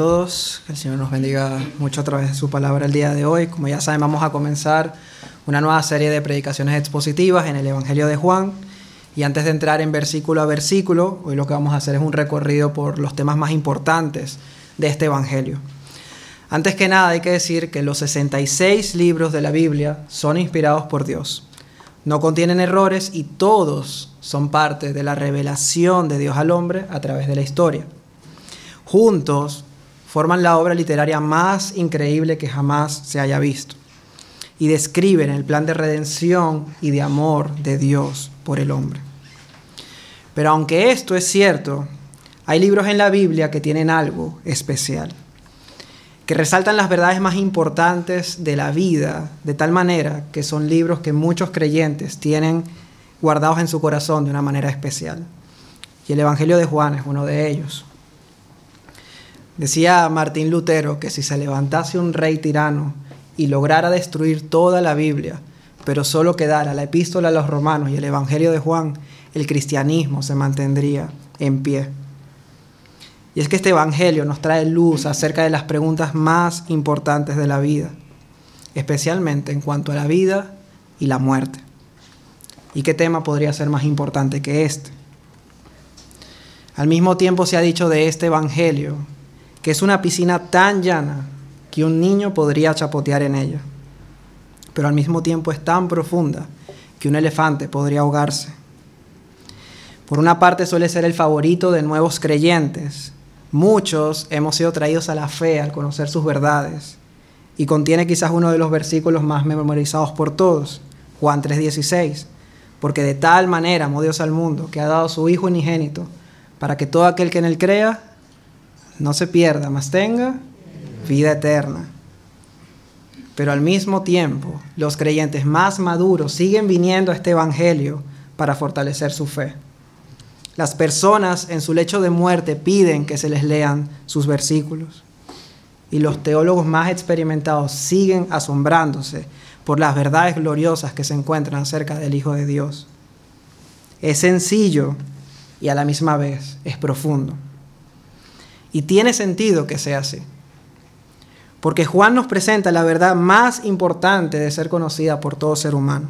todos. Que el Señor nos bendiga mucho a través de su palabra el día de hoy. Como ya saben, vamos a comenzar una nueva serie de predicaciones expositivas en el Evangelio de Juan. Y antes de entrar en versículo a versículo, hoy lo que vamos a hacer es un recorrido por los temas más importantes de este Evangelio. Antes que nada hay que decir que los 66 libros de la Biblia son inspirados por Dios. No contienen errores y todos son parte de la revelación de Dios al hombre a través de la historia. Juntos forman la obra literaria más increíble que jamás se haya visto y describen el plan de redención y de amor de Dios por el hombre. Pero aunque esto es cierto, hay libros en la Biblia que tienen algo especial, que resaltan las verdades más importantes de la vida, de tal manera que son libros que muchos creyentes tienen guardados en su corazón de una manera especial. Y el Evangelio de Juan es uno de ellos. Decía Martín Lutero que si se levantase un rey tirano y lograra destruir toda la Biblia, pero solo quedara la epístola a los romanos y el Evangelio de Juan, el cristianismo se mantendría en pie. Y es que este Evangelio nos trae luz acerca de las preguntas más importantes de la vida, especialmente en cuanto a la vida y la muerte. ¿Y qué tema podría ser más importante que este? Al mismo tiempo se ha dicho de este Evangelio que es una piscina tan llana que un niño podría chapotear en ella, pero al mismo tiempo es tan profunda que un elefante podría ahogarse. Por una parte suele ser el favorito de nuevos creyentes. Muchos hemos sido traídos a la fe al conocer sus verdades y contiene quizás uno de los versículos más memorizados por todos, Juan 3:16, porque de tal manera amó Dios al mundo que ha dado su Hijo unigénito para que todo aquel que en él crea no se pierda, mas tenga vida eterna. Pero al mismo tiempo, los creyentes más maduros siguen viniendo a este Evangelio para fortalecer su fe. Las personas en su lecho de muerte piden que se les lean sus versículos. Y los teólogos más experimentados siguen asombrándose por las verdades gloriosas que se encuentran acerca del Hijo de Dios. Es sencillo y a la misma vez es profundo. Y tiene sentido que sea así. Porque Juan nos presenta la verdad más importante de ser conocida por todo ser humano.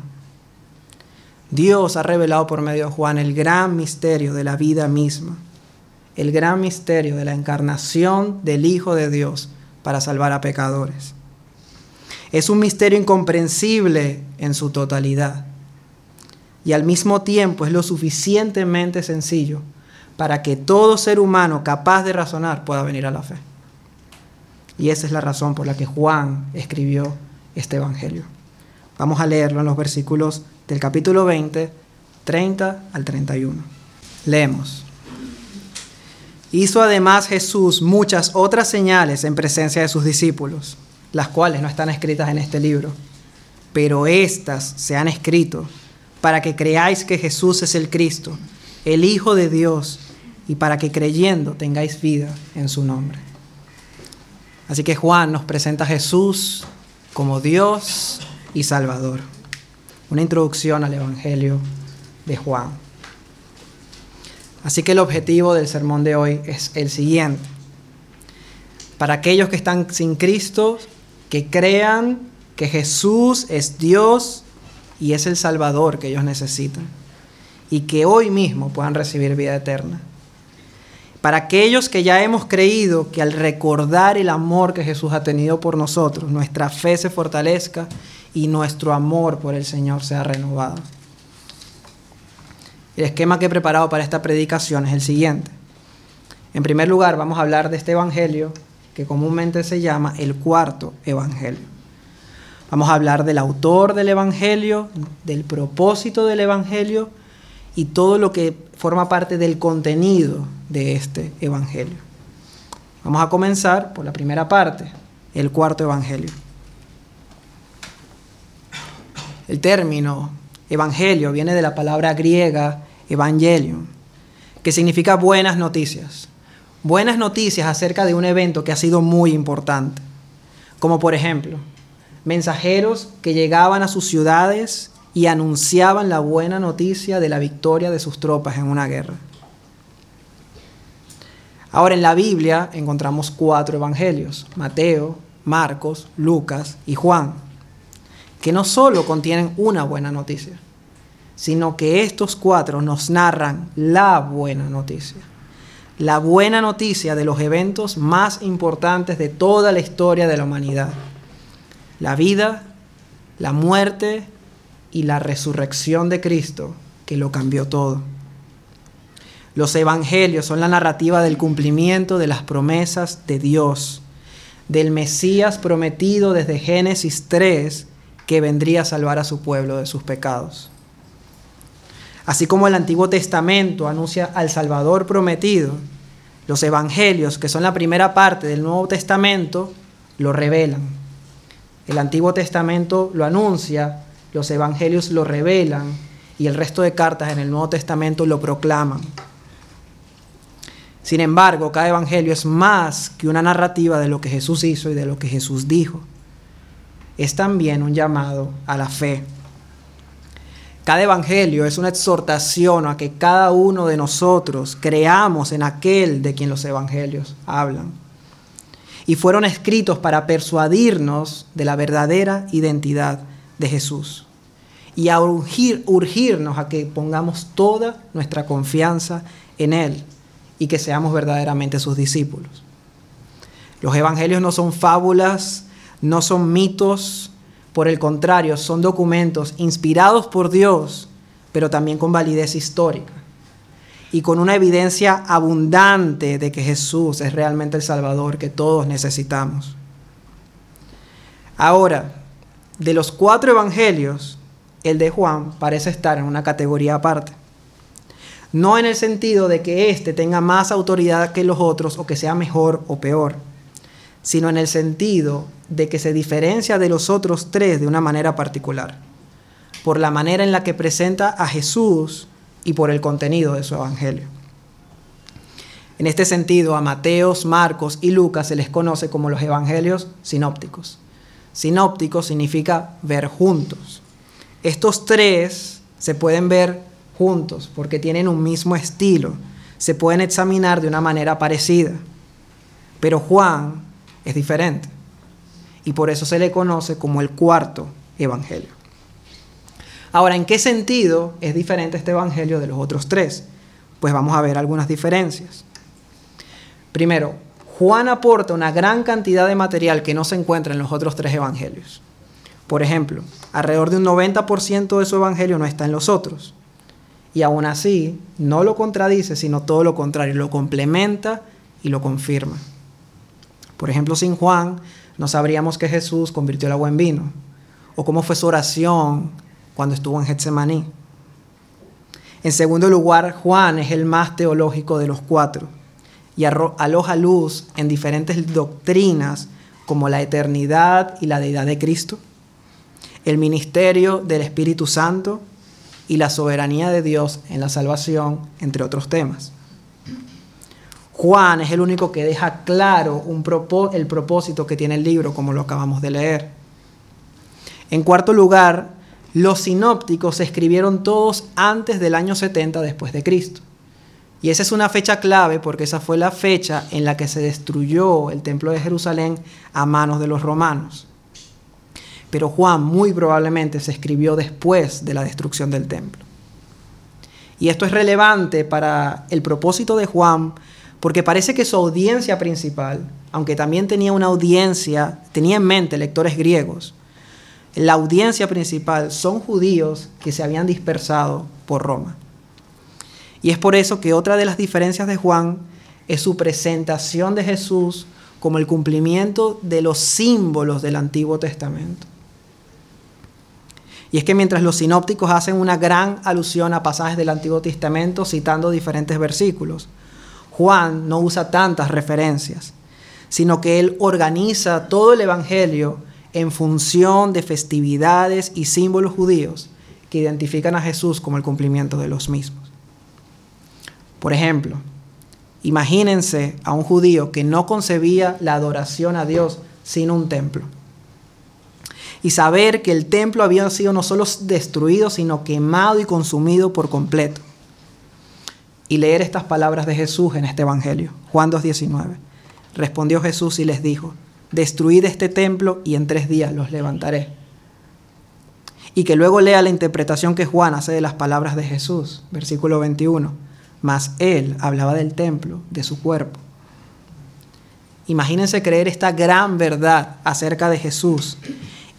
Dios ha revelado por medio de Juan el gran misterio de la vida misma, el gran misterio de la encarnación del Hijo de Dios para salvar a pecadores. Es un misterio incomprensible en su totalidad y al mismo tiempo es lo suficientemente sencillo para que todo ser humano capaz de razonar pueda venir a la fe. Y esa es la razón por la que Juan escribió este Evangelio. Vamos a leerlo en los versículos del capítulo 20, 30 al 31. Leemos. Hizo además Jesús muchas otras señales en presencia de sus discípulos, las cuales no están escritas en este libro, pero estas se han escrito para que creáis que Jesús es el Cristo, el Hijo de Dios, y para que creyendo tengáis vida en su nombre. Así que Juan nos presenta a Jesús como Dios y Salvador. Una introducción al Evangelio de Juan. Así que el objetivo del sermón de hoy es el siguiente. Para aquellos que están sin Cristo, que crean que Jesús es Dios y es el Salvador que ellos necesitan. Y que hoy mismo puedan recibir vida eterna para aquellos que ya hemos creído que al recordar el amor que Jesús ha tenido por nosotros, nuestra fe se fortalezca y nuestro amor por el Señor sea renovado. El esquema que he preparado para esta predicación es el siguiente. En primer lugar, vamos a hablar de este Evangelio que comúnmente se llama el cuarto Evangelio. Vamos a hablar del autor del Evangelio, del propósito del Evangelio y todo lo que forma parte del contenido de este Evangelio. Vamos a comenzar por la primera parte, el cuarto Evangelio. El término Evangelio viene de la palabra griega Evangelium, que significa buenas noticias. Buenas noticias acerca de un evento que ha sido muy importante, como por ejemplo, mensajeros que llegaban a sus ciudades y anunciaban la buena noticia de la victoria de sus tropas en una guerra. Ahora en la Biblia encontramos cuatro evangelios, Mateo, Marcos, Lucas y Juan, que no solo contienen una buena noticia, sino que estos cuatro nos narran la buena noticia. La buena noticia de los eventos más importantes de toda la historia de la humanidad. La vida, la muerte y la resurrección de Cristo, que lo cambió todo. Los evangelios son la narrativa del cumplimiento de las promesas de Dios, del Mesías prometido desde Génesis 3, que vendría a salvar a su pueblo de sus pecados. Así como el Antiguo Testamento anuncia al Salvador prometido, los evangelios, que son la primera parte del Nuevo Testamento, lo revelan. El Antiguo Testamento lo anuncia, los evangelios lo revelan y el resto de cartas en el Nuevo Testamento lo proclaman. Sin embargo, cada evangelio es más que una narrativa de lo que Jesús hizo y de lo que Jesús dijo. Es también un llamado a la fe. Cada evangelio es una exhortación a que cada uno de nosotros creamos en aquel de quien los evangelios hablan. Y fueron escritos para persuadirnos de la verdadera identidad de Jesús y a urgirnos a que pongamos toda nuestra confianza en Él y que seamos verdaderamente sus discípulos. Los evangelios no son fábulas, no son mitos, por el contrario, son documentos inspirados por Dios, pero también con validez histórica y con una evidencia abundante de que Jesús es realmente el Salvador que todos necesitamos. Ahora, de los cuatro evangelios, el de Juan parece estar en una categoría aparte no en el sentido de que éste tenga más autoridad que los otros o que sea mejor o peor, sino en el sentido de que se diferencia de los otros tres de una manera particular, por la manera en la que presenta a Jesús y por el contenido de su evangelio. En este sentido, a Mateos, Marcos y Lucas se les conoce como los evangelios sinópticos. Sinóptico significa ver juntos. Estos tres se pueden ver juntos porque tienen un mismo estilo, se pueden examinar de una manera parecida. Pero Juan es diferente y por eso se le conoce como el cuarto evangelio. Ahora, ¿en qué sentido es diferente este evangelio de los otros tres? Pues vamos a ver algunas diferencias. Primero, Juan aporta una gran cantidad de material que no se encuentra en los otros tres evangelios. Por ejemplo, alrededor de un 90% de su evangelio no está en los otros. Y aún así, no lo contradice, sino todo lo contrario, lo complementa y lo confirma. Por ejemplo, sin Juan, no sabríamos que Jesús convirtió el agua en vino, o cómo fue su oración cuando estuvo en Getsemaní. En segundo lugar, Juan es el más teológico de los cuatro y aloja luz en diferentes doctrinas como la eternidad y la deidad de Cristo, el ministerio del Espíritu Santo y la soberanía de Dios en la salvación, entre otros temas. Juan es el único que deja claro el propósito que tiene el libro, como lo acabamos de leer. En cuarto lugar, los sinópticos se escribieron todos antes del año 70 después de Cristo. Y esa es una fecha clave porque esa fue la fecha en la que se destruyó el templo de Jerusalén a manos de los romanos pero Juan muy probablemente se escribió después de la destrucción del templo. Y esto es relevante para el propósito de Juan, porque parece que su audiencia principal, aunque también tenía una audiencia, tenía en mente lectores griegos, la audiencia principal son judíos que se habían dispersado por Roma. Y es por eso que otra de las diferencias de Juan es su presentación de Jesús como el cumplimiento de los símbolos del Antiguo Testamento. Y es que mientras los sinópticos hacen una gran alusión a pasajes del Antiguo Testamento citando diferentes versículos, Juan no usa tantas referencias, sino que él organiza todo el Evangelio en función de festividades y símbolos judíos que identifican a Jesús como el cumplimiento de los mismos. Por ejemplo, imagínense a un judío que no concebía la adoración a Dios sin un templo y saber que el templo había sido no solo destruido, sino quemado y consumido por completo. y leer estas palabras de Jesús en este Evangelio. Juan 2.19. Respondió Jesús y les dijo, destruid este templo y en tres días los levantaré. Y que luego lea la interpretación que Juan hace de las palabras de Jesús, versículo 21. Mas él hablaba del templo, de su cuerpo. Imagínense creer esta gran verdad acerca de Jesús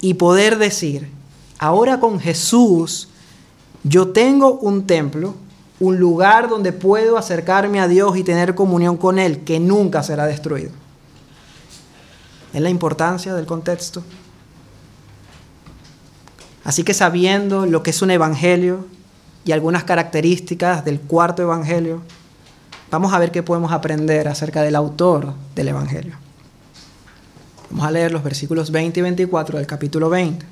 y poder decir, ahora con Jesús yo tengo un templo, un lugar donde puedo acercarme a Dios y tener comunión con Él, que nunca será destruido. Es la importancia del contexto. Así que sabiendo lo que es un evangelio y algunas características del cuarto evangelio, vamos a ver qué podemos aprender acerca del autor del evangelio. Vamos a leer los versículos 20 y 24 del capítulo 20.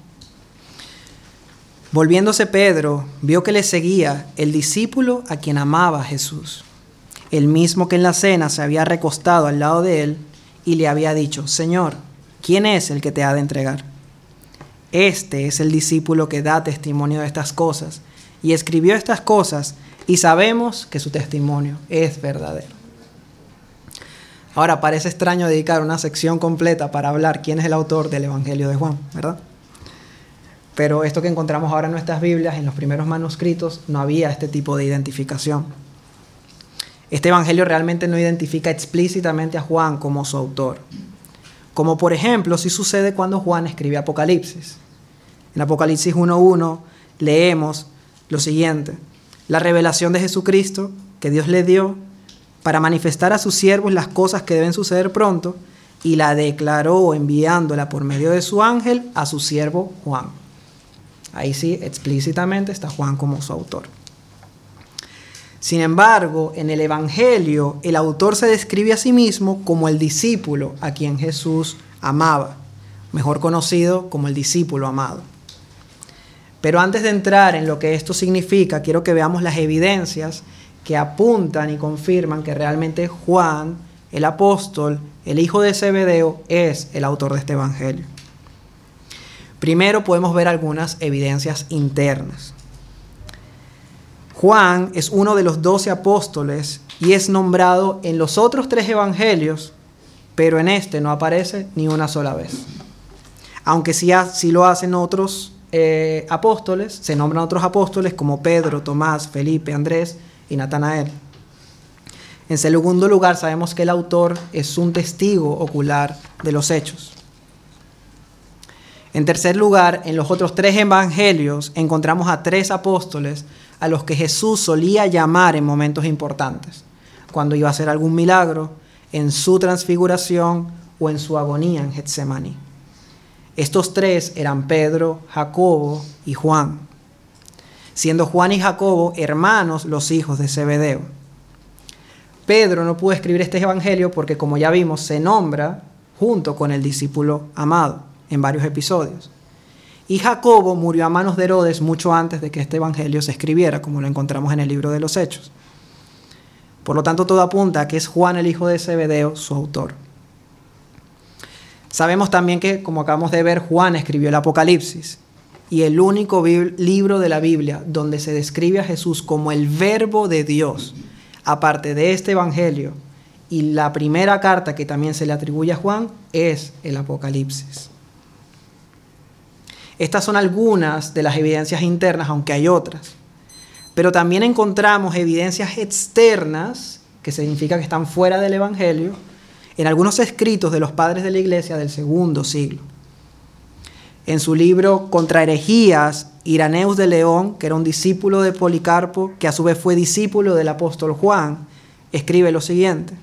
Volviéndose Pedro, vio que le seguía el discípulo a quien amaba Jesús, el mismo que en la cena se había recostado al lado de él y le había dicho, Señor, ¿quién es el que te ha de entregar? Este es el discípulo que da testimonio de estas cosas y escribió estas cosas y sabemos que su testimonio es verdadero. Ahora parece extraño dedicar una sección completa para hablar quién es el autor del Evangelio de Juan, ¿verdad? Pero esto que encontramos ahora en nuestras Biblias, en los primeros manuscritos, no había este tipo de identificación. Este Evangelio realmente no identifica explícitamente a Juan como su autor. Como por ejemplo si sucede cuando Juan escribe Apocalipsis. En Apocalipsis 1.1 leemos lo siguiente. La revelación de Jesucristo que Dios le dio para manifestar a sus siervos las cosas que deben suceder pronto y la declaró enviándola por medio de su ángel a su siervo Juan. Ahí sí, explícitamente está Juan como su autor. Sin embargo, en el Evangelio, el autor se describe a sí mismo como el discípulo a quien Jesús amaba, mejor conocido como el discípulo amado. Pero antes de entrar en lo que esto significa, quiero que veamos las evidencias que apuntan y confirman que realmente Juan, el apóstol, el hijo de Zebedeo, es el autor de este Evangelio. Primero podemos ver algunas evidencias internas. Juan es uno de los doce apóstoles y es nombrado en los otros tres evangelios, pero en este no aparece ni una sola vez. Aunque sí, lo hacen otros eh, apóstoles, se nombran otros apóstoles como Pedro, Tomás, Felipe, Andrés y Natanael. En segundo lugar, sabemos que el autor es un testigo ocular de los hechos. En tercer lugar, en los otros tres evangelios encontramos a tres apóstoles a los que Jesús solía llamar en momentos importantes, cuando iba a hacer algún milagro, en su transfiguración o en su agonía en Getsemaní. Estos tres eran Pedro, Jacobo y Juan, siendo Juan y Jacobo hermanos los hijos de Zebedeo. Pedro no pudo escribir este evangelio porque, como ya vimos, se nombra junto con el discípulo amado en varios episodios. Y Jacobo murió a manos de Herodes mucho antes de que este evangelio se escribiera, como lo encontramos en el libro de los Hechos. Por lo tanto, todo apunta a que es Juan el hijo de Zebedeo su autor. Sabemos también que, como acabamos de ver, Juan escribió el Apocalipsis y el único libro de la Biblia donde se describe a Jesús como el verbo de Dios, aparte de este Evangelio y la primera carta que también se le atribuye a Juan, es el Apocalipsis. Estas son algunas de las evidencias internas, aunque hay otras. Pero también encontramos evidencias externas, que significa que están fuera del Evangelio, en algunos escritos de los padres de la iglesia del segundo siglo. En su libro Contra herejías, Iraneus de León, que era un discípulo de Policarpo, que a su vez fue discípulo del apóstol Juan, escribe lo siguiente.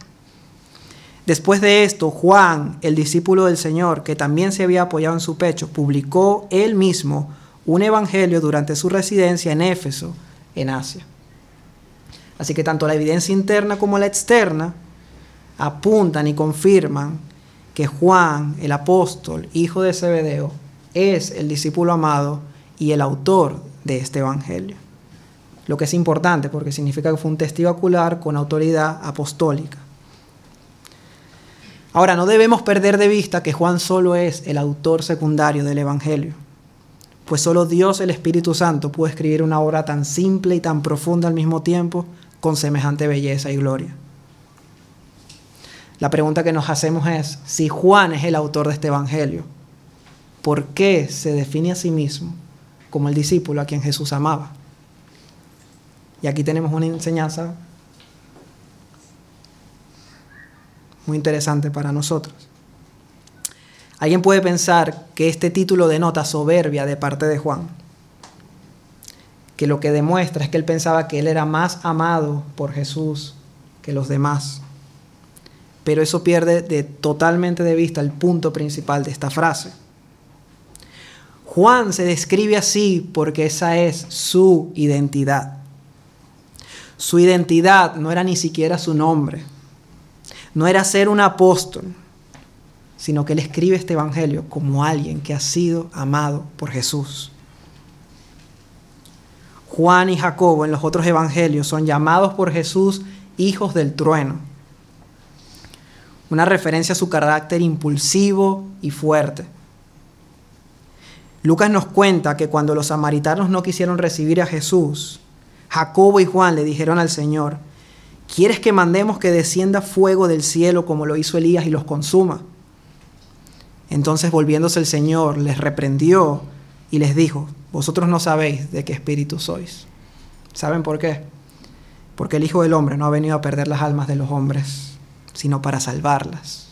Después de esto, Juan, el discípulo del Señor, que también se había apoyado en su pecho, publicó él mismo un evangelio durante su residencia en Éfeso, en Asia. Así que tanto la evidencia interna como la externa apuntan y confirman que Juan, el apóstol, hijo de Zebedeo, es el discípulo amado y el autor de este evangelio. Lo que es importante porque significa que fue un testigo ocular con autoridad apostólica. Ahora, no debemos perder de vista que Juan solo es el autor secundario del Evangelio, pues solo Dios el Espíritu Santo puede escribir una obra tan simple y tan profunda al mismo tiempo con semejante belleza y gloria. La pregunta que nos hacemos es, si Juan es el autor de este Evangelio, ¿por qué se define a sí mismo como el discípulo a quien Jesús amaba? Y aquí tenemos una enseñanza muy interesante para nosotros. Alguien puede pensar que este título denota soberbia de parte de Juan, que lo que demuestra es que él pensaba que él era más amado por Jesús que los demás. Pero eso pierde de, totalmente de vista el punto principal de esta frase. Juan se describe así porque esa es su identidad. Su identidad no era ni siquiera su nombre, no era ser un apóstol, sino que él escribe este Evangelio como alguien que ha sido amado por Jesús. Juan y Jacobo en los otros Evangelios son llamados por Jesús hijos del trueno, una referencia a su carácter impulsivo y fuerte. Lucas nos cuenta que cuando los samaritanos no quisieron recibir a Jesús, Jacobo y Juan le dijeron al Señor, ¿quieres que mandemos que descienda fuego del cielo como lo hizo Elías y los consuma? Entonces volviéndose el Señor les reprendió y les dijo, vosotros no sabéis de qué espíritu sois. ¿Saben por qué? Porque el Hijo del Hombre no ha venido a perder las almas de los hombres, sino para salvarlas.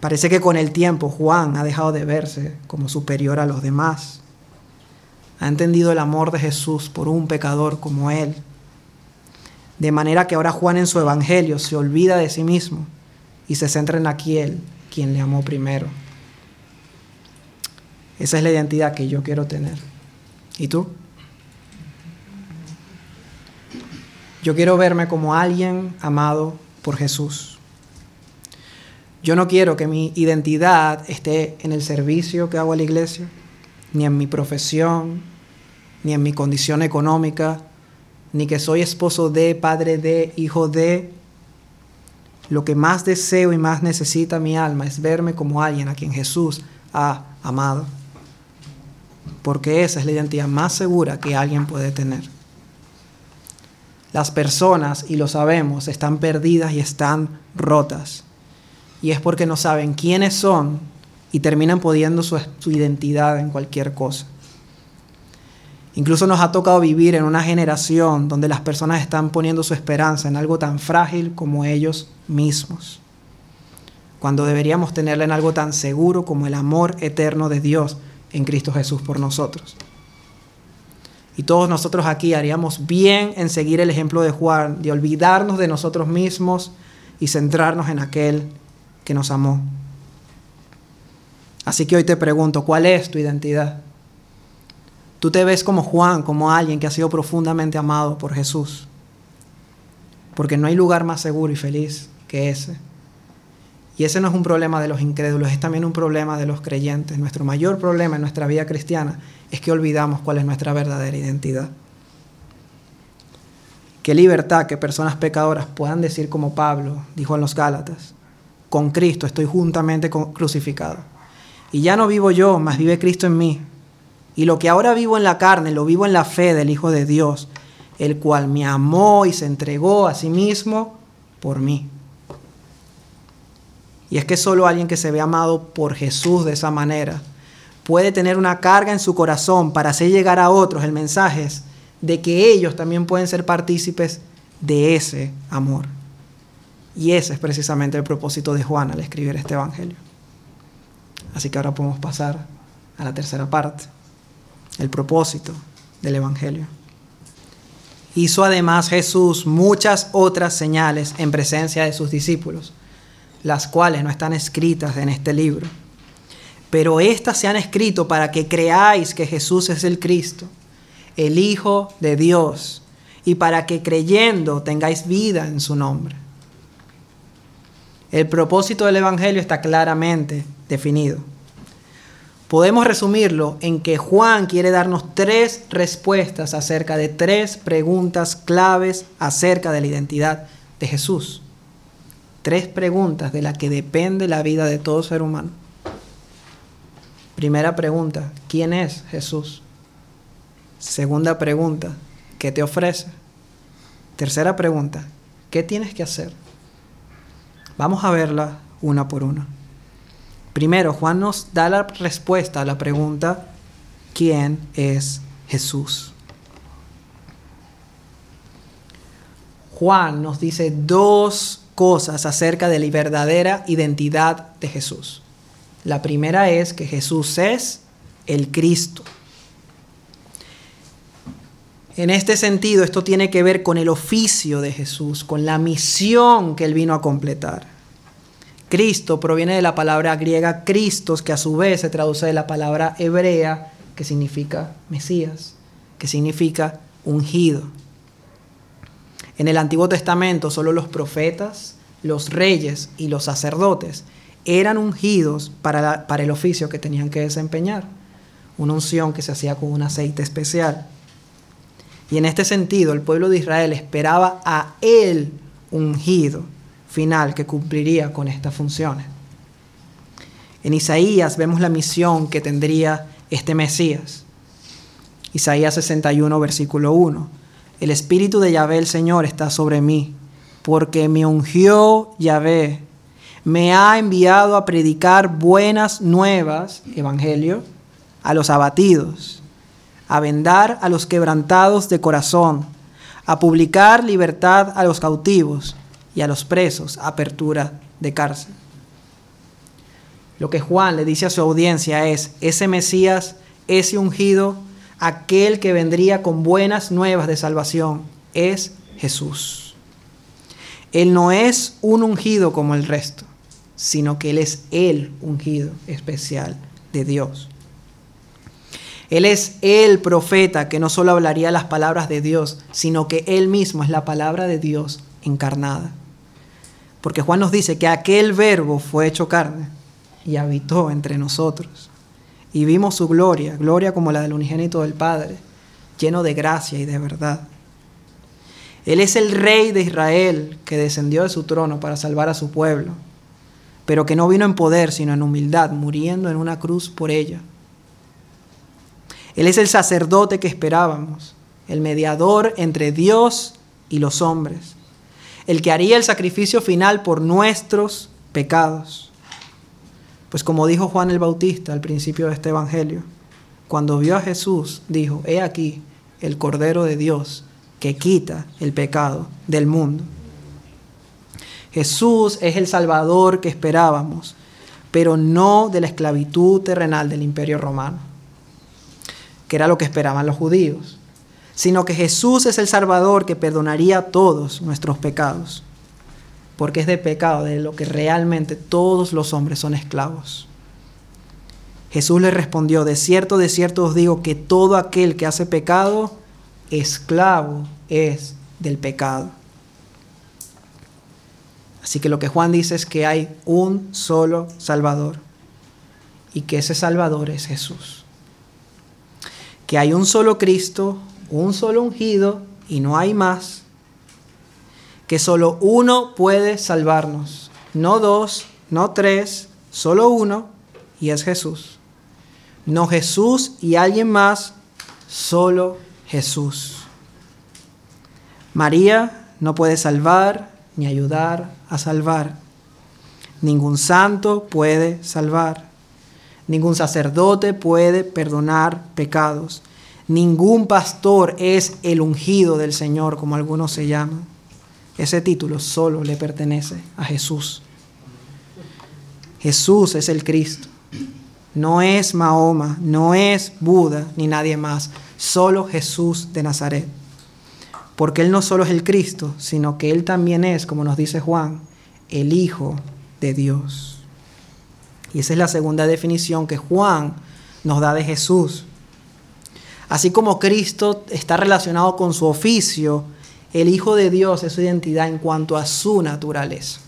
Parece que con el tiempo Juan ha dejado de verse como superior a los demás. Ha entendido el amor de Jesús por un pecador como él. De manera que ahora Juan en su evangelio se olvida de sí mismo y se centra en aquel quien le amó primero. Esa es la identidad que yo quiero tener. ¿Y tú? Yo quiero verme como alguien amado por Jesús. Yo no quiero que mi identidad esté en el servicio que hago a la iglesia, ni en mi profesión, ni en mi condición económica, ni que soy esposo de, padre de, hijo de, lo que más deseo y más necesita mi alma es verme como alguien a quien Jesús ha amado. Porque esa es la identidad más segura que alguien puede tener. Las personas, y lo sabemos, están perdidas y están rotas. Y es porque no saben quiénes son y terminan poniendo su, su identidad en cualquier cosa. Incluso nos ha tocado vivir en una generación donde las personas están poniendo su esperanza en algo tan frágil como ellos mismos, cuando deberíamos tenerla en algo tan seguro como el amor eterno de Dios en Cristo Jesús por nosotros. Y todos nosotros aquí haríamos bien en seguir el ejemplo de Juan, de olvidarnos de nosotros mismos y centrarnos en aquel que nos amó. Así que hoy te pregunto, ¿cuál es tu identidad? Tú te ves como Juan, como alguien que ha sido profundamente amado por Jesús. Porque no hay lugar más seguro y feliz que ese. Y ese no es un problema de los incrédulos, es también un problema de los creyentes. Nuestro mayor problema en nuestra vida cristiana es que olvidamos cuál es nuestra verdadera identidad. Qué libertad que personas pecadoras puedan decir como Pablo dijo en los Gálatas, con Cristo estoy juntamente crucificado. Y ya no vivo yo, mas vive Cristo en mí. Y lo que ahora vivo en la carne, lo vivo en la fe del Hijo de Dios, el cual me amó y se entregó a sí mismo por mí. Y es que solo alguien que se ve amado por Jesús de esa manera puede tener una carga en su corazón para hacer llegar a otros el mensaje de que ellos también pueden ser partícipes de ese amor. Y ese es precisamente el propósito de Juan al escribir este Evangelio. Así que ahora podemos pasar a la tercera parte el propósito del Evangelio. Hizo además Jesús muchas otras señales en presencia de sus discípulos, las cuales no están escritas en este libro. Pero éstas se han escrito para que creáis que Jesús es el Cristo, el Hijo de Dios, y para que creyendo tengáis vida en su nombre. El propósito del Evangelio está claramente definido podemos resumirlo en que Juan quiere darnos tres respuestas acerca de tres preguntas claves acerca de la identidad de Jesús. Tres preguntas de las que depende la vida de todo ser humano. Primera pregunta, ¿quién es Jesús? Segunda pregunta, ¿qué te ofrece? Tercera pregunta, ¿qué tienes que hacer? Vamos a verla una por una. Primero, Juan nos da la respuesta a la pregunta, ¿quién es Jesús? Juan nos dice dos cosas acerca de la verdadera identidad de Jesús. La primera es que Jesús es el Cristo. En este sentido, esto tiene que ver con el oficio de Jesús, con la misión que él vino a completar. Cristo proviene de la palabra griega Christos, que a su vez se traduce de la palabra hebrea, que significa Mesías, que significa ungido. En el Antiguo Testamento solo los profetas, los reyes y los sacerdotes eran ungidos para, para el oficio que tenían que desempeñar, una unción que se hacía con un aceite especial. Y en este sentido, el pueblo de Israel esperaba a él ungido final que cumpliría con estas funciones. En Isaías vemos la misión que tendría este Mesías. Isaías 61, versículo 1. El Espíritu de Yahvé el Señor está sobre mí, porque me ungió Yahvé, me ha enviado a predicar buenas nuevas, Evangelio, a los abatidos, a vendar a los quebrantados de corazón, a publicar libertad a los cautivos y a los presos apertura de cárcel. Lo que Juan le dice a su audiencia es, ese Mesías, ese ungido, aquel que vendría con buenas nuevas de salvación, es Jesús. Él no es un ungido como el resto, sino que Él es el ungido especial de Dios. Él es el profeta que no solo hablaría las palabras de Dios, sino que Él mismo es la palabra de Dios encarnada. Porque Juan nos dice que aquel verbo fue hecho carne y habitó entre nosotros. Y vimos su gloria, gloria como la del unigénito del Padre, lleno de gracia y de verdad. Él es el rey de Israel que descendió de su trono para salvar a su pueblo, pero que no vino en poder, sino en humildad, muriendo en una cruz por ella. Él es el sacerdote que esperábamos, el mediador entre Dios y los hombres, el que haría el sacrificio final por nuestros pecados. Pues como dijo Juan el Bautista al principio de este Evangelio, cuando vio a Jesús, dijo, he aquí el Cordero de Dios que quita el pecado del mundo. Jesús es el Salvador que esperábamos, pero no de la esclavitud terrenal del imperio romano, que era lo que esperaban los judíos sino que Jesús es el Salvador que perdonaría todos nuestros pecados, porque es de pecado de lo que realmente todos los hombres son esclavos. Jesús le respondió, de cierto, de cierto os digo que todo aquel que hace pecado, esclavo es del pecado. Así que lo que Juan dice es que hay un solo Salvador y que ese Salvador es Jesús. Que hay un solo Cristo, un solo ungido y no hay más, que solo uno puede salvarnos, no dos, no tres, solo uno, y es Jesús. No Jesús y alguien más, solo Jesús. María no puede salvar ni ayudar a salvar. Ningún santo puede salvar. Ningún sacerdote puede perdonar pecados. Ningún pastor es el ungido del Señor, como algunos se llaman. Ese título solo le pertenece a Jesús. Jesús es el Cristo. No es Mahoma, no es Buda, ni nadie más. Solo Jesús de Nazaret. Porque Él no solo es el Cristo, sino que Él también es, como nos dice Juan, el Hijo de Dios. Y esa es la segunda definición que Juan nos da de Jesús. Así como Cristo está relacionado con su oficio, el Hijo de Dios es su identidad en cuanto a su naturaleza.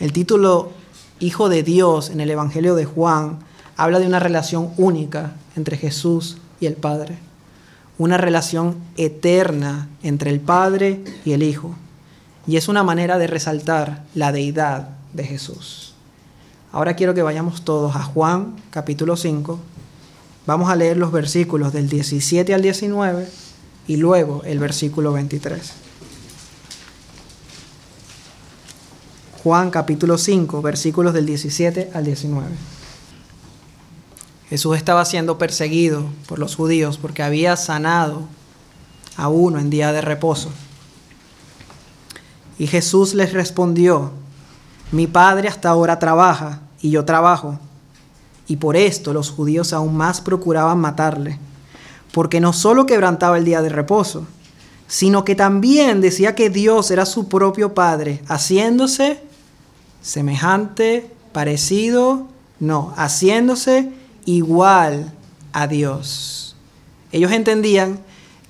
El título Hijo de Dios en el Evangelio de Juan habla de una relación única entre Jesús y el Padre, una relación eterna entre el Padre y el Hijo, y es una manera de resaltar la deidad de Jesús. Ahora quiero que vayamos todos a Juan capítulo 5 Vamos a leer los versículos del 17 al 19 y luego el versículo 23. Juan capítulo 5, versículos del 17 al 19. Jesús estaba siendo perseguido por los judíos porque había sanado a uno en día de reposo. Y Jesús les respondió, mi Padre hasta ahora trabaja y yo trabajo. Y por esto los judíos aún más procuraban matarle, porque no solo quebrantaba el día de reposo, sino que también decía que Dios era su propio Padre, haciéndose semejante, parecido, no, haciéndose igual a Dios. Ellos entendían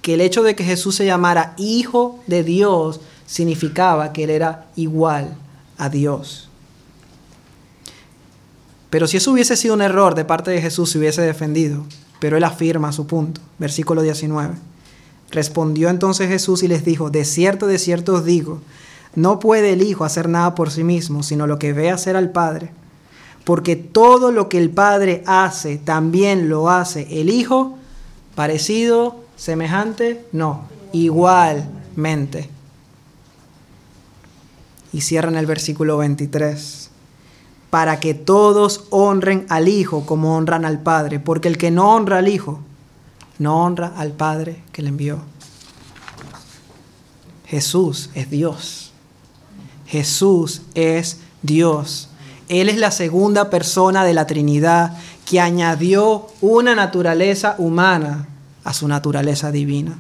que el hecho de que Jesús se llamara Hijo de Dios significaba que Él era igual a Dios. Pero si eso hubiese sido un error de parte de Jesús, se hubiese defendido. Pero Él afirma su punto. Versículo 19. Respondió entonces Jesús y les dijo, de cierto, de cierto os digo, no puede el Hijo hacer nada por sí mismo, sino lo que ve hacer al Padre. Porque todo lo que el Padre hace, también lo hace el Hijo, parecido, semejante, no, igualmente. Y cierran el versículo 23. Para que todos honren al Hijo como honran al Padre, porque el que no honra al Hijo, no honra al Padre que le envió. Jesús es Dios. Jesús es Dios. Él es la segunda persona de la Trinidad que añadió una naturaleza humana a su naturaleza divina.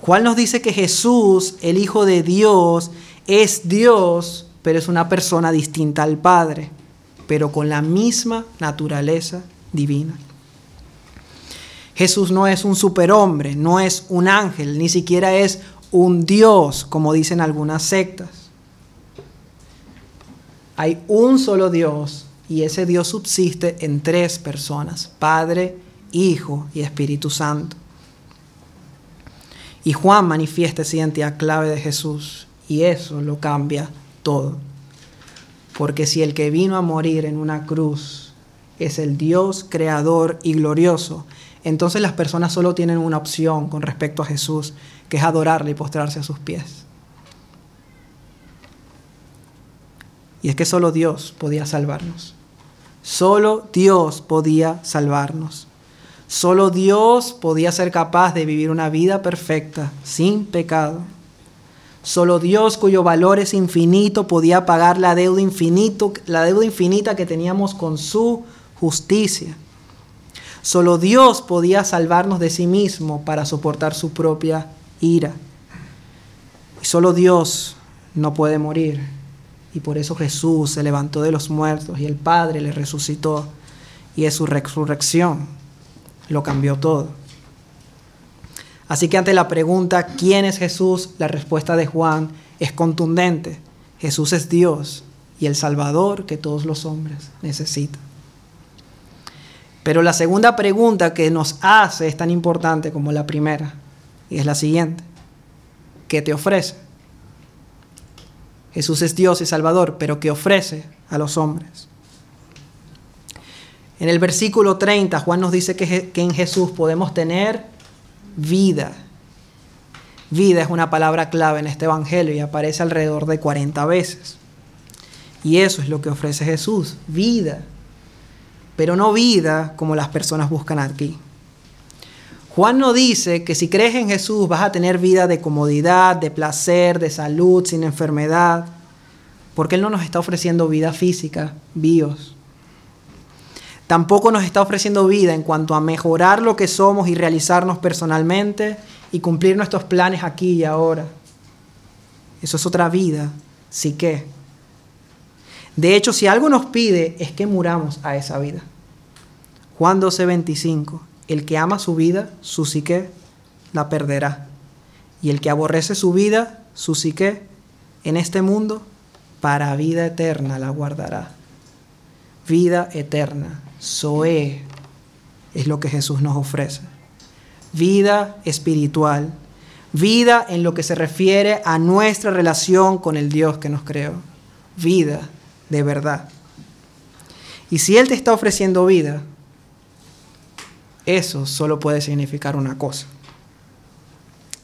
Juan nos dice que Jesús, el Hijo de Dios, es Dios, pero es una persona distinta al Padre, pero con la misma naturaleza divina. Jesús no es un superhombre, no es un ángel, ni siquiera es un Dios, como dicen algunas sectas. Hay un solo Dios y ese Dios subsiste en tres personas, Padre, Hijo y Espíritu Santo. Y Juan manifiesta esa identidad clave de Jesús y eso lo cambia todo. Porque si el que vino a morir en una cruz es el Dios creador y glorioso, entonces las personas solo tienen una opción con respecto a Jesús, que es adorarle y postrarse a sus pies. Y es que solo Dios podía salvarnos. Solo Dios podía salvarnos. Solo Dios podía ser capaz de vivir una vida perfecta, sin pecado. Solo Dios, cuyo valor es infinito, podía pagar la deuda, infinito, la deuda infinita que teníamos con su justicia. Solo Dios podía salvarnos de sí mismo para soportar su propia ira. Y solo Dios no puede morir. Y por eso Jesús se levantó de los muertos y el Padre le resucitó. Y es su resurrección lo cambió todo. Así que ante la pregunta, ¿quién es Jesús? La respuesta de Juan es contundente. Jesús es Dios y el Salvador que todos los hombres necesitan. Pero la segunda pregunta que nos hace es tan importante como la primera, y es la siguiente. ¿Qué te ofrece? Jesús es Dios y Salvador, pero que ofrece a los hombres. En el versículo 30, Juan nos dice que, en Jesús podemos tener vida. Vida es una palabra clave en este Evangelio y aparece alrededor de 40 veces. Y eso es lo que ofrece Jesús, vida. Pero no vida como las personas buscan aquí. Juan no dice que si crees en Jesús vas a tener vida de comodidad, de placer, de salud, sin enfermedad, porque Él no nos está ofreciendo vida física, bios. Tampoco nos está ofreciendo vida en cuanto a mejorar lo que somos y realizarnos personalmente y cumplir nuestros planes aquí y ahora. Eso es otra vida, sí que. De hecho, si algo nos pide es que muramos a esa vida. Juan 12, 25 el que ama su vida, su psique la perderá. Y el que aborrece su vida, su psique, en este mundo, para vida eterna la guardará. Vida eterna, Zoe, es lo que Jesús nos ofrece. Vida espiritual, vida en lo que se refiere a nuestra relación con el Dios que nos creó. Vida de verdad. Y si Él te está ofreciendo vida, eso solo puede significar una cosa.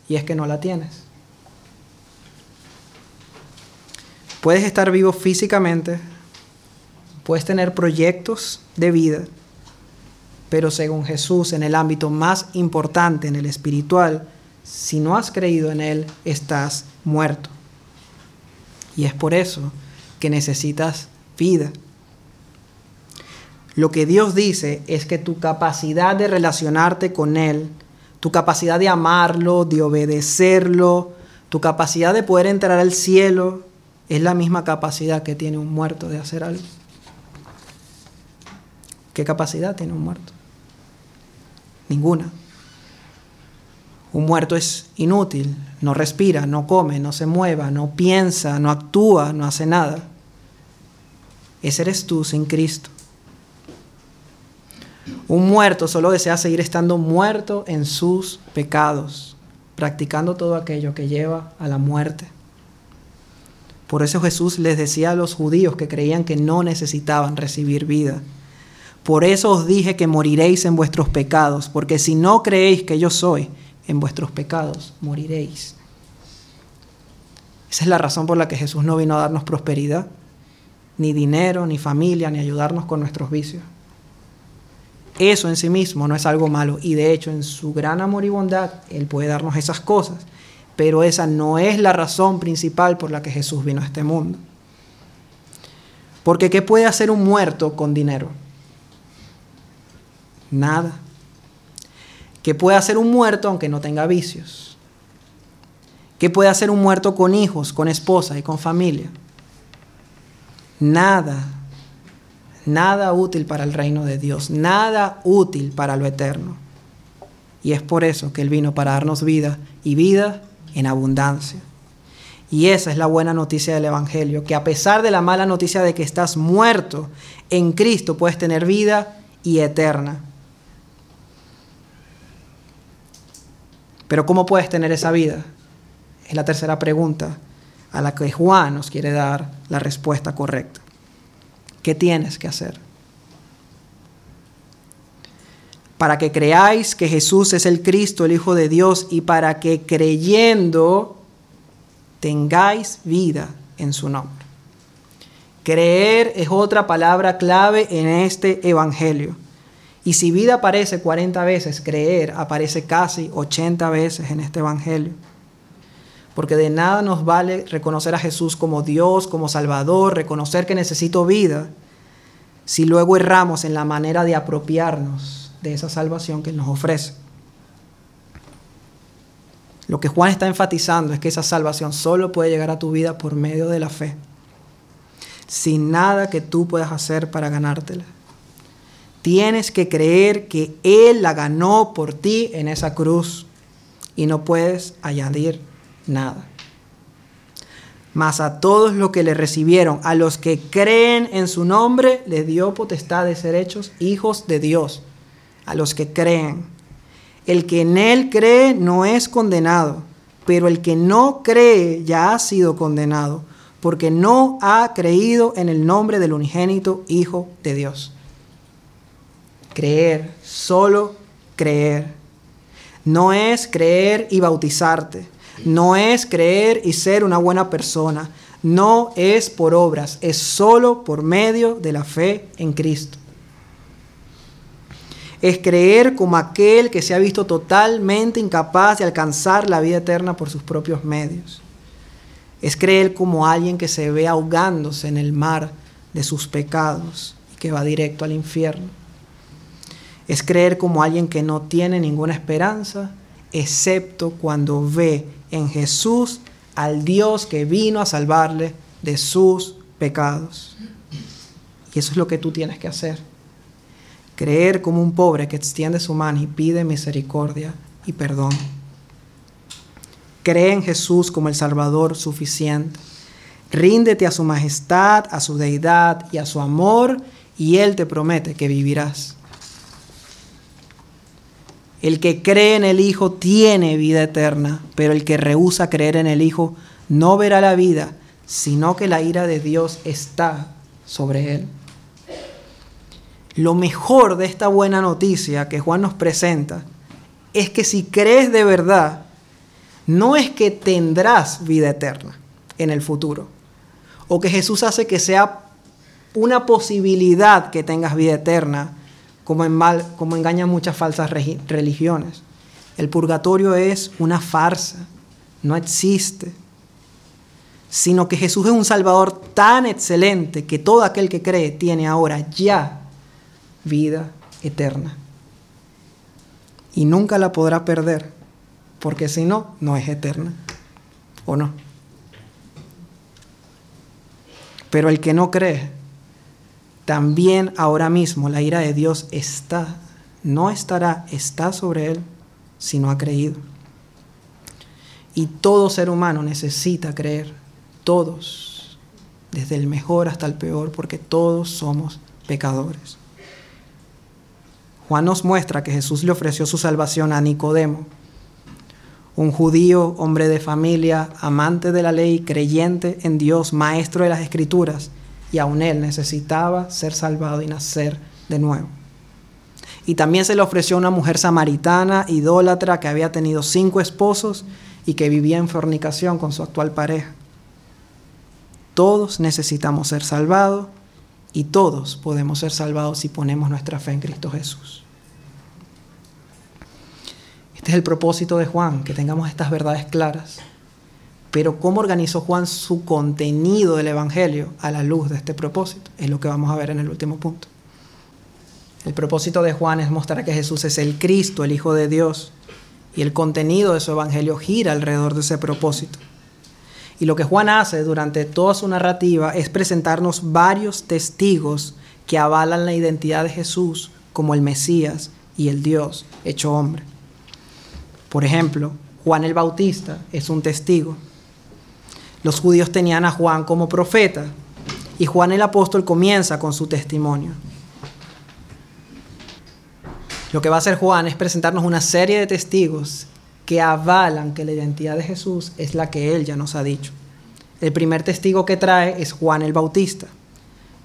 y es que no la tienes. Puedes estar vivo físicamente, puedes tener proyectos de vida, pero según Jesús, en el ámbito más importante, en el espiritual, si no has creído en Él, estás muerto. Y es por eso que necesitas vida. Lo que Dios dice es que tu capacidad de relacionarte con Él, tu capacidad de amarlo, de obedecerlo, tu capacidad de poder entrar al cielo, es la misma capacidad que tiene un muerto de hacer algo. ¿Qué capacidad tiene un muerto? Ninguna. Un muerto es inútil, no respira, no come, no se mueva, no piensa, no actúa, no hace nada. Ese eres tú sin Cristo. Un muerto solo desea seguir estando muerto en sus pecados, practicando todo aquello que lleva a la muerte. Por eso Jesús les decía a los judíos que creían que no necesitaban recibir vida. Por eso os dije que moriréis en vuestros pecados, porque si no creéis que yo soy, en vuestros pecados moriréis. Esa es la razón por la que Jesús no vino a darnos prosperidad, ni dinero, ni familia, ni ayudarnos con nuestros vicios. Eso en sí mismo no es algo malo y de hecho en su gran amor y bondad Él puede darnos esas cosas pero esa no es la razón principal por la que Jesús vino a este mundo. Porque ¿qué puede hacer un muerto con dinero? Nada. ¿Qué puede hacer un muerto aunque no tenga vicios? ¿Qué puede hacer un muerto con hijos, con esposa y con familia? Nada. Nada útil para el reino de Dios. Nada útil para lo eterno. Y es por eso que Él vino para darnos vida y vida en abundancia. Y esa es la buena noticia del Evangelio, que a pesar de la mala noticia de que estás muerto, en Cristo puedes tener vida y eterna. Pero ¿cómo puedes tener esa vida? Es la tercera pregunta a la que Juan nos quiere dar la respuesta correcta. ¿Qué tienes que hacer? para que creáis que Jesús es el Cristo, el Hijo de Dios, y para que creyendo tengáis vida en su nombre. Creer es otra palabra clave en este Evangelio. Y si vida aparece 40 veces, creer aparece casi 80 veces en este Evangelio. Porque de nada nos vale reconocer a Jesús como Dios, como Salvador, reconocer que necesito vida, si luego erramos en la manera de apropiarnos de esa salvación que nos ofrece. Lo que Juan está enfatizando es que esa salvación solo puede llegar a tu vida por medio de la fe, sin nada que tú puedas hacer para ganártela. Tienes que creer que Él la ganó por ti en esa cruz y no puedes añadir nada. Mas a todos los que le recibieron, a los que creen en su nombre, le dio potestad de ser hechos hijos de Dios a los que creen. El que en Él cree no es condenado, pero el que no cree ya ha sido condenado, porque no ha creído en el nombre del unigénito Hijo de Dios. Creer, solo creer. No es creer y bautizarte. No es creer y ser una buena persona. No es por obras, es solo por medio de la fe en Cristo es creer como aquel que se ha visto totalmente incapaz de alcanzar la vida eterna por sus propios medios. Es creer como alguien que se ve ahogándose en el mar de sus pecados y que va directo al infierno. Es creer como alguien que no tiene ninguna esperanza, excepto cuando ve en Jesús al Dios que vino a salvarle de sus pecados. Y eso es lo que tú tienes que hacer creer como un pobre que extiende su mano y pide misericordia y perdón. Cree en Jesús como el Salvador suficiente. Ríndete a su majestad, a su deidad y a su amor, y Él te promete que vivirás. El que cree en el Hijo tiene vida eterna, pero el que rehúsa creer en el Hijo no verá la vida, sino que la ira de Dios está sobre él. Lo mejor de esta buena noticia que Juan nos presenta es que si crees de verdad, no es que tendrás vida eterna en el futuro, o que Jesús hace que sea una posibilidad que tengas vida eterna, como, en mal, como engañan muchas falsas religiones. El purgatorio es una farsa, no existe, sino que Jesús es un Salvador tan excelente que todo aquel que cree tiene ahora ya vida eterna. Y nunca la podrá perder, porque si no, no es eterna. ¿O no? Pero el que no cree, también ahora mismo la ira de Dios está, no estará, está sobre él si no ha creído. Y todo ser humano necesita creer, todos, desde el mejor hasta el peor, porque todos somos pecadores. Juan nos muestra que Jesús le ofreció su salvación a Nicodemo, un judío, hombre de familia, amante de la ley, creyente en Dios, maestro de las escrituras, y aún él necesitaba ser salvado y nacer de nuevo. Y también se le ofreció una mujer samaritana, idólatra, que había tenido cinco esposos y que vivía en fornicación con su actual pareja. Todos necesitamos ser salvados y todos podemos ser salvados si ponemos nuestra fe en Cristo Jesús. Este es el propósito de Juan, que tengamos estas verdades claras. Pero cómo organizó Juan su contenido del Evangelio a la luz de este propósito es lo que vamos a ver en el último punto. El propósito de Juan es mostrar que Jesús es el Cristo, el Hijo de Dios, y el contenido de su Evangelio gira alrededor de ese propósito. Y lo que Juan hace durante toda su narrativa es presentarnos varios testigos que avalan la identidad de Jesús como el Mesías y el Dios hecho hombre. Por ejemplo, Juan el Bautista es un testigo los judíos tenían a Juan como profeta y Juan el apóstol comienza con su testimonio. Lo que va a hacer Juan es presentarnos una serie de testigos que avalan que la identidad de Jesús es la que él ya nos ha dicho. El primer testigo que trae es Juan el Bautista.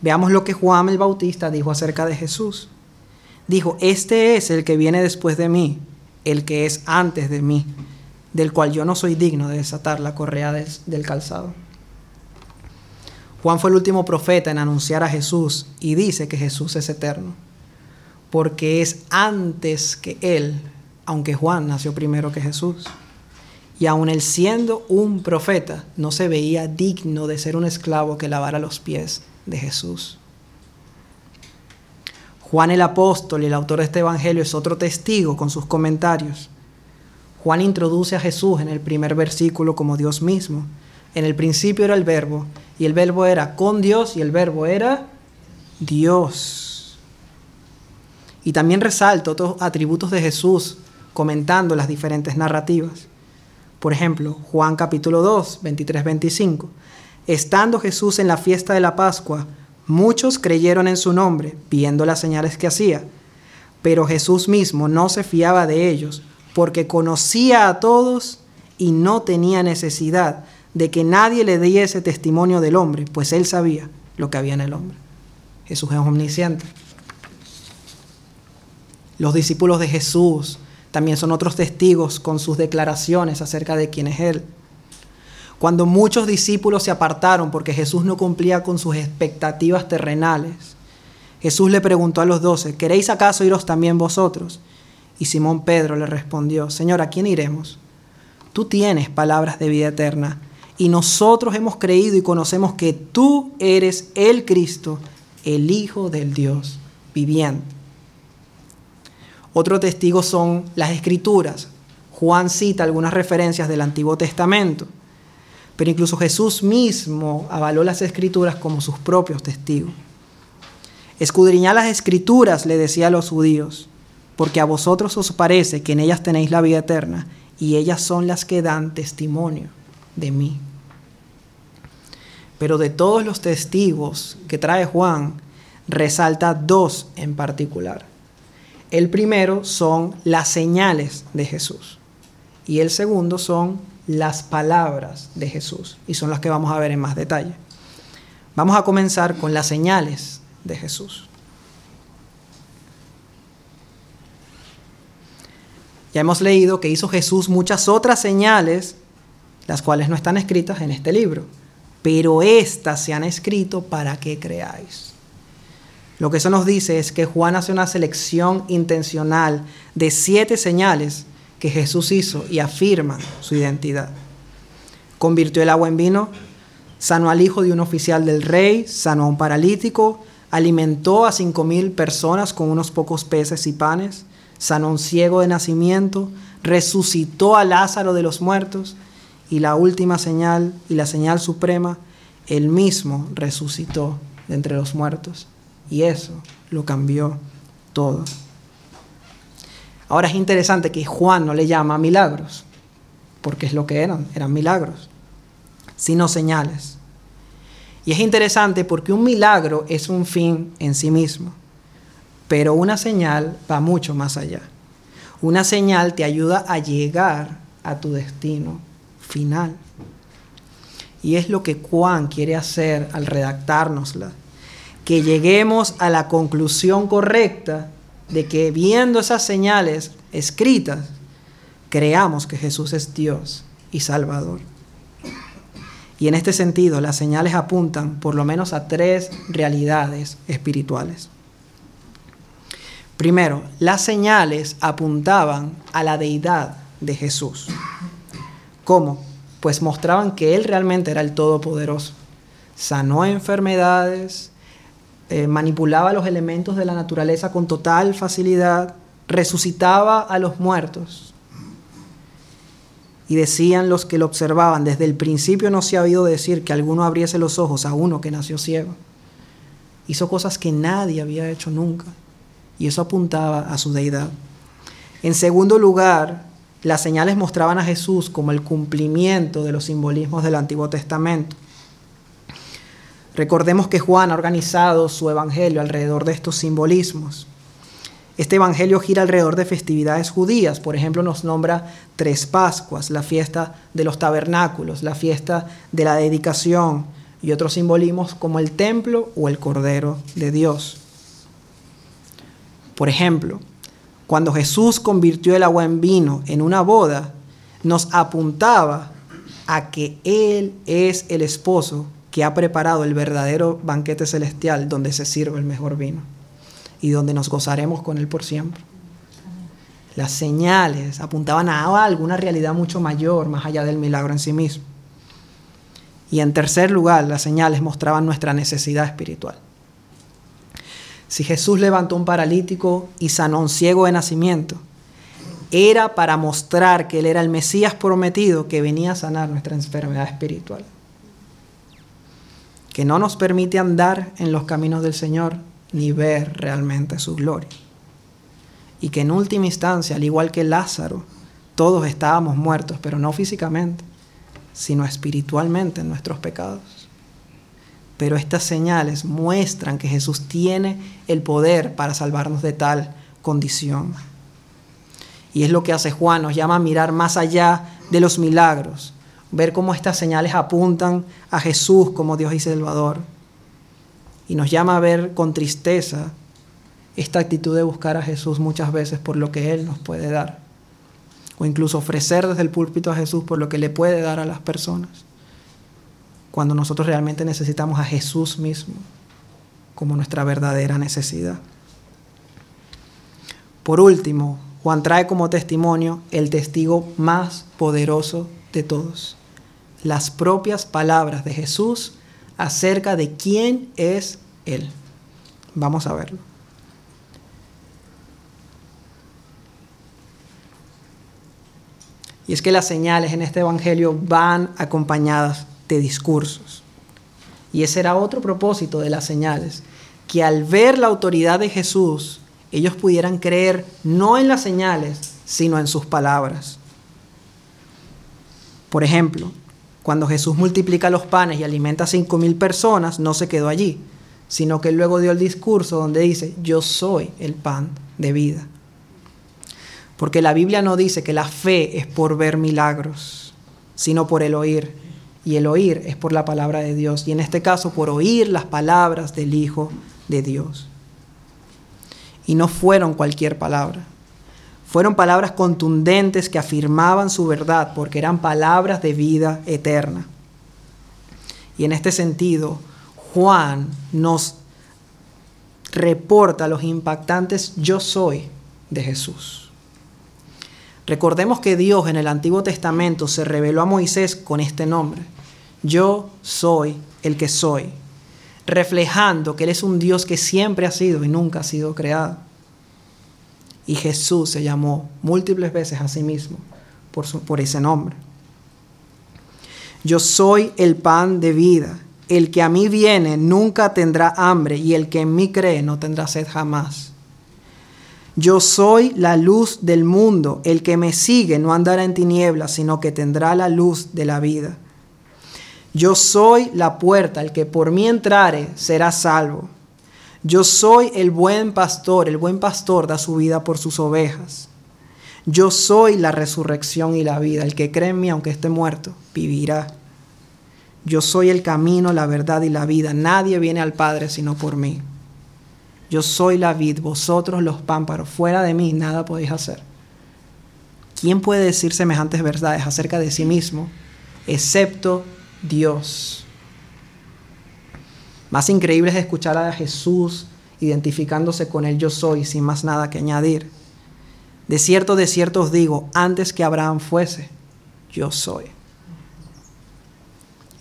Veamos lo que Juan el Bautista dijo acerca de Jesús. Dijo, este es el que viene después de mí, el que es antes de mí del cual yo no soy digno de desatar la correa del calzado. Juan fue el último profeta en anunciar a Jesús y dice que Jesús es eterno, porque es antes que Él, aunque Juan nació primero que Jesús. Y aun él siendo un profeta, no se veía digno de ser un esclavo que lavara los pies de Jesús. Juan el apóstol y el autor de este evangelio es otro testigo con sus comentarios. Juan introduce a Jesús en el primer versículo como Dios mismo. En el principio era el verbo, y el verbo era con Dios, y el verbo era Dios. Y también resalta otros atributos de Jesús comentando las diferentes narrativas. Por ejemplo, Juan capítulo 2, 23-25. Estando Jesús en la fiesta de la Pascua, muchos creyeron en su nombre, viendo las señales que hacía, pero Jesús mismo no se fiaba de ellos porque conocía a todos y no tenía necesidad de que nadie le diese testimonio del hombre, pues él sabía lo que había en el hombre. Jesús es omnisciente. Los discípulos de Jesús también son otros testigos con sus declaraciones acerca de quién es Él. Cuando muchos discípulos se apartaron porque Jesús no cumplía con sus expectativas terrenales, Jesús le preguntó a los doce, ¿queréis acaso iros también vosotros? Y Simón Pedro le respondió, Señor, ¿a quién iremos? Tú tienes palabras de vida eterna, y nosotros hemos creído y conocemos que tú eres el Cristo, el Hijo del Dios viviente. Otro testigo son las escrituras. Juan cita algunas referencias del Antiguo Testamento, pero incluso Jesús mismo avaló las escrituras como sus propios testigos. Escudriñad las escrituras, le decía a los judíos, porque a vosotros os parece que en ellas tenéis la vida eterna, y ellas son las que dan testimonio de mí. Pero de todos los testigos que trae Juan, resalta dos en particular. El primero son las señales de Jesús y el segundo son las palabras de Jesús y son las que vamos a ver en más detalle. Vamos a comenzar con las señales de Jesús. Ya hemos leído que hizo Jesús muchas otras señales, las cuales no están escritas en este libro, pero estas se han escrito para que creáis. Lo que eso nos dice es que Juan hace una selección intencional de siete señales que Jesús hizo y afirma su identidad. Convirtió el agua en vino, sanó al hijo de un oficial del rey, sanó a un paralítico, alimentó a cinco mil personas con unos pocos peces y panes, sanó un ciego de nacimiento, resucitó a Lázaro de los muertos y la última señal y la señal suprema, él mismo resucitó de entre los muertos. Y eso lo cambió todo. Ahora es interesante que Juan no le llama milagros, porque es lo que eran, eran milagros, sino señales. Y es interesante porque un milagro es un fin en sí mismo, pero una señal va mucho más allá. Una señal te ayuda a llegar a tu destino final. Y es lo que Juan quiere hacer al redactárnosla que lleguemos a la conclusión correcta de que viendo esas señales escritas, creamos que Jesús es Dios y Salvador. Y en este sentido, las señales apuntan por lo menos a tres realidades espirituales. Primero, las señales apuntaban a la deidad de Jesús. ¿Cómo? Pues mostraban que Él realmente era el Todopoderoso. Sanó enfermedades, eh, manipulaba los elementos de la naturaleza con total facilidad, resucitaba a los muertos. Y decían los que lo observaban, desde el principio no se ha oído decir que alguno abriese los ojos a uno que nació ciego. Hizo cosas que nadie había hecho nunca. Y eso apuntaba a su deidad. En segundo lugar, las señales mostraban a Jesús como el cumplimiento de los simbolismos del Antiguo Testamento. Recordemos que Juan ha organizado su evangelio alrededor de estos simbolismos. Este evangelio gira alrededor de festividades judías. Por ejemplo, nos nombra tres Pascuas, la fiesta de los tabernáculos, la fiesta de la dedicación y otros simbolismos como el templo o el Cordero de Dios. Por ejemplo, cuando Jesús convirtió el agua en vino en una boda, nos apuntaba a que Él es el esposo que ha preparado el verdadero banquete celestial donde se sirve el mejor vino y donde nos gozaremos con él por siempre. Las señales apuntaban a alguna realidad mucho mayor, más allá del milagro en sí mismo. Y en tercer lugar, las señales mostraban nuestra necesidad espiritual. Si Jesús levantó un paralítico y sanó un ciego de nacimiento, era para mostrar que Él era el Mesías prometido que venía a sanar nuestra enfermedad espiritual que no nos permite andar en los caminos del Señor ni ver realmente su gloria. Y que en última instancia, al igual que Lázaro, todos estábamos muertos, pero no físicamente, sino espiritualmente en nuestros pecados. Pero estas señales muestran que Jesús tiene el poder para salvarnos de tal condición. Y es lo que hace Juan, nos llama a mirar más allá de los milagros, ver cómo estas señales apuntan a Jesús como Dios y Salvador. Y nos llama a ver con tristeza esta actitud de buscar a Jesús muchas veces por lo que Él nos puede dar. O incluso ofrecer desde el púlpito a Jesús por lo que le puede dar a las personas. Cuando nosotros realmente necesitamos a Jesús mismo como nuestra verdadera necesidad. Por último, Juan trae como testimonio el testigo más poderoso de todos. Las propias palabras de Jesús acerca de quién es Él. Vamos a verlo. Y es que las señales en este Evangelio van acompañadas de discursos. Y ese era otro propósito de las señales, que al ver la autoridad de Jesús, ellos pudieran creer no en las señales, sino en sus palabras. Por ejemplo, cuando Jesús multiplica los panes y alimenta a cinco mil personas, no se quedó allí, sino que luego dio el discurso donde dice, yo soy el pan de vida. Porque la Biblia no dice que la fe es por ver milagros, sino por el oír. Y el oír es por la palabra de Dios. Y en este caso, por oír las palabras del Hijo de Dios. Y no fueron cualquier palabra Fueron palabras contundentes que afirmaban su verdad porque eran palabras de vida eterna. Y en este sentido, Juan nos reporta los impactantes yo soy de Jesús. Recordemos que Dios en el Antiguo Testamento se reveló a Moisés con este nombre. Yo soy el que soy, reflejando que Él es un Dios que siempre ha sido y nunca ha sido creado. Y Jesús se llamó múltiples veces a sí mismo por, por ese nombre. Yo soy el pan de vida. El que a mí viene nunca tendrá hambre y el que en mí cree no tendrá sed jamás. Yo soy la luz del mundo. El que me sigue no andará en tinieblas, sino que tendrá la luz de la vida. Yo soy la puerta. El que por mí entrare será salvo. Yo soy el buen pastor. El buen pastor da su vida por sus ovejas. Yo soy la resurrección y la vida. El que cree en mí, aunque esté muerto, vivirá. Yo soy el camino, la verdad y la vida. Nadie viene al Padre sino por mí. Yo soy la vid, vosotros los pámparos. Fuera de mí nada podéis hacer. ¿Quién puede decir semejantes verdades acerca de sí mismo, excepto Dios? Más increíble es escuchar a Jesús identificándose con el yo soy sin más nada que añadir. De cierto, de cierto os digo, antes que Abraham fuese, yo soy.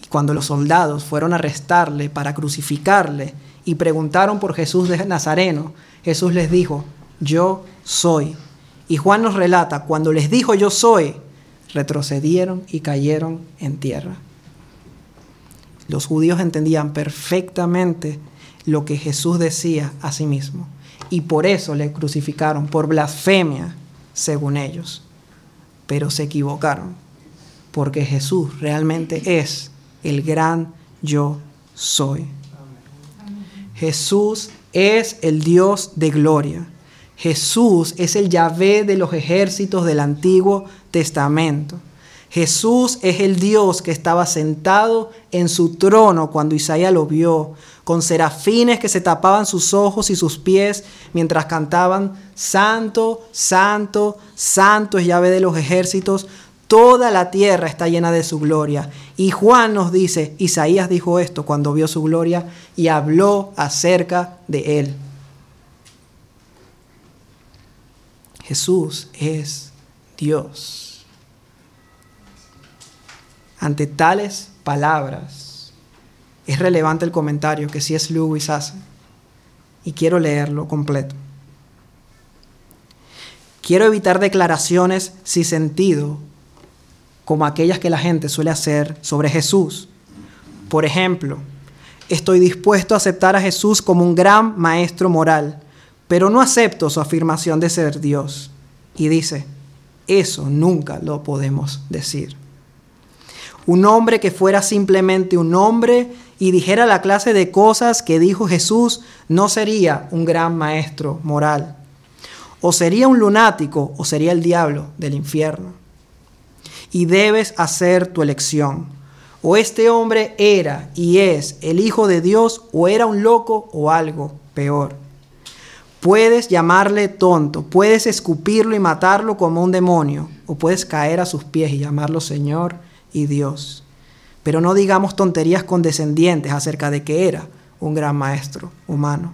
Y cuando los soldados fueron a arrestarle para crucificarle, y preguntaron por Jesús de Nazareno, Jesús les dijo, yo soy. Y Juan nos relata, cuando les dijo yo soy, retrocedieron y cayeron en tierra. Los judíos entendían perfectamente lo que Jesús decía a sí mismo y por eso le crucificaron, por blasfemia, según ellos. Pero se equivocaron, porque Jesús realmente es el gran yo soy. Jesús es el Dios de gloria. Jesús es el Yahvé de los ejércitos del Antiguo Testamento. Jesús es el Dios que estaba sentado en su trono cuando Isaías lo vio, con serafines que se tapaban sus ojos y sus pies mientras cantaban, Santo, Santo, Santo es Yahvé de los ejércitos, Toda la tierra está llena de su gloria. Y Juan nos dice, Isaías dijo esto cuando vio su gloria y habló acerca de él. Jesús es Dios. Ante tales palabras, es relevante el comentario que es Lewis hace. Y quiero leerlo completo. Quiero evitar declaraciones sin sentido como aquellas que la gente suele hacer sobre Jesús. Por ejemplo, estoy dispuesto a aceptar a Jesús como un gran maestro moral, pero no acepto su afirmación de ser Dios. Y dice, eso nunca lo podemos decir. Un hombre que fuera simplemente un hombre y dijera la clase de cosas que dijo Jesús no sería un gran maestro moral. O sería un lunático o sería el diablo del infierno y debes hacer tu elección. O este hombre era y es el Hijo de Dios o era un loco o algo peor. Puedes llamarle tonto, puedes escupirlo y matarlo como un demonio, o puedes caer a sus pies y llamarlo Señor y Dios. Pero no digamos tonterías condescendientes acerca de que era un gran maestro humano.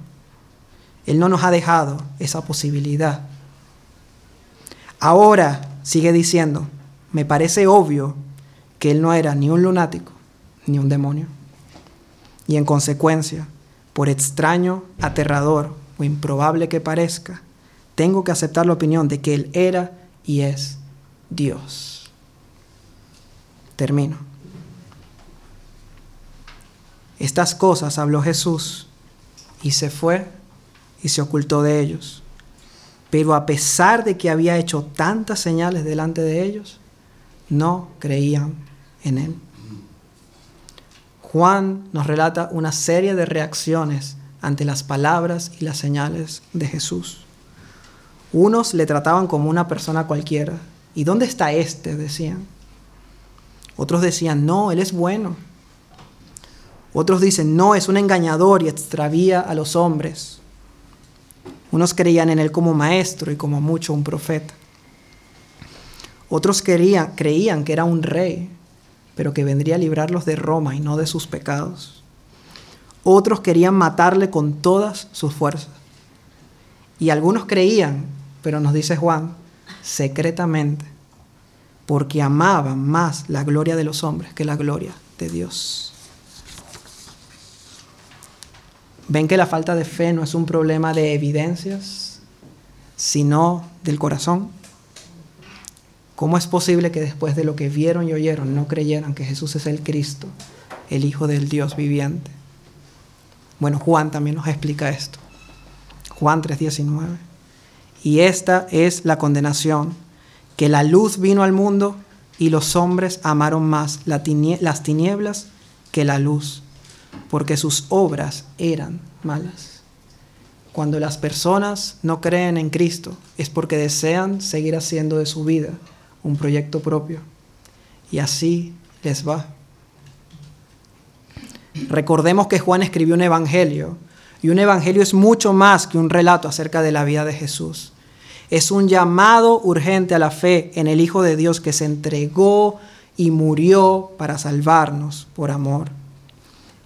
Él no nos ha dejado esa posibilidad. Ahora, sigue diciendo, me parece obvio que él no era ni un lunático ni un demonio. Y en consecuencia, por extraño, aterrador o improbable que parezca, tengo que aceptar la opinión de que él era y es Dios. Termino. Estas cosas habló Jesús y se fue y se ocultó de ellos. Pero a pesar de que había hecho tantas señales delante de ellos, no creían en él. Juan nos relata una serie de reacciones ante las palabras y las señales de Jesús. Unos le trataban como una persona cualquiera. ¿Y dónde está este? decían. Otros decían, no, él es bueno. Otros dicen, no, es un engañador y extravía a los hombres. Unos creían en él como maestro y como mucho un profeta. Otros querían, creían que era un rey, pero que vendría a librarlos de Roma y no de sus pecados. Otros querían matarle con todas sus fuerzas. Y algunos creían, pero nos dice Juan, secretamente, porque amaban más la gloria de los hombres que la gloria de Dios. Ven que la falta de fe no es un problema de evidencias, sino del corazón. ¿Cómo es posible que después de lo que vieron y oyeron no creyeran que Jesús es el Cristo, el Hijo del Dios viviente? Bueno, Juan también nos explica esto. Juan 3:19. Y esta es la condenación, que la luz vino al mundo y los hombres amaron más las tinieblas que la luz, porque sus obras eran malas. Cuando las personas no creen en Cristo es porque desean seguir haciendo de su vida un proyecto propio. Y así les va. Recordemos que Juan escribió un evangelio y un evangelio es mucho más que un relato acerca de la vida de Jesús. Es un llamado urgente a la fe en el Hijo de Dios que se entregó y murió para salvarnos por amor.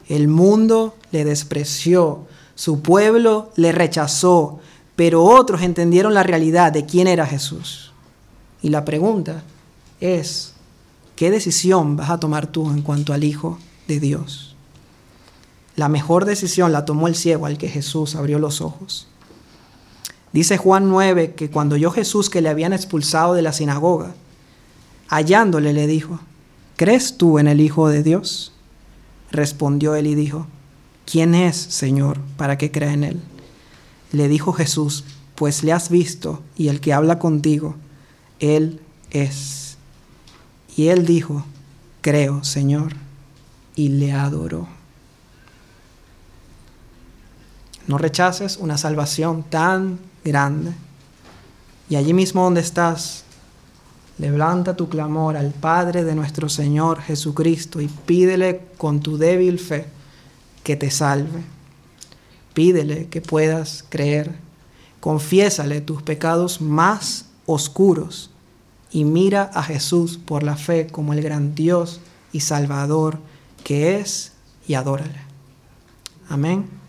El mundo le despreció, su pueblo le rechazó, pero otros entendieron la realidad de quién era Jesús. Y la pregunta es, ¿qué decisión vas a tomar tú en cuanto al Hijo de Dios? La mejor decisión la tomó el ciego al que Jesús abrió los ojos. Dice Juan 9 que cuando oyó Jesús que le habían expulsado de la sinagoga, hallándole le dijo, ¿crees tú en el Hijo de Dios? Respondió él y dijo, ¿quién es, Señor, para que crea en él? Le dijo Jesús, pues le has visto y el que habla contigo él es. Y él dijo, creo, Señor, y le adoró. No rechaces una salvación tan grande. Y allí mismo donde estás, levanta tu clamor al Padre de nuestro Señor Jesucristo y pídele con tu débil fe que te salve. Pídele que puedas creer. Confiésale tus pecados más oscuros y mira a Jesús por la fe como el gran Dios y Salvador que es y adórale. Amén.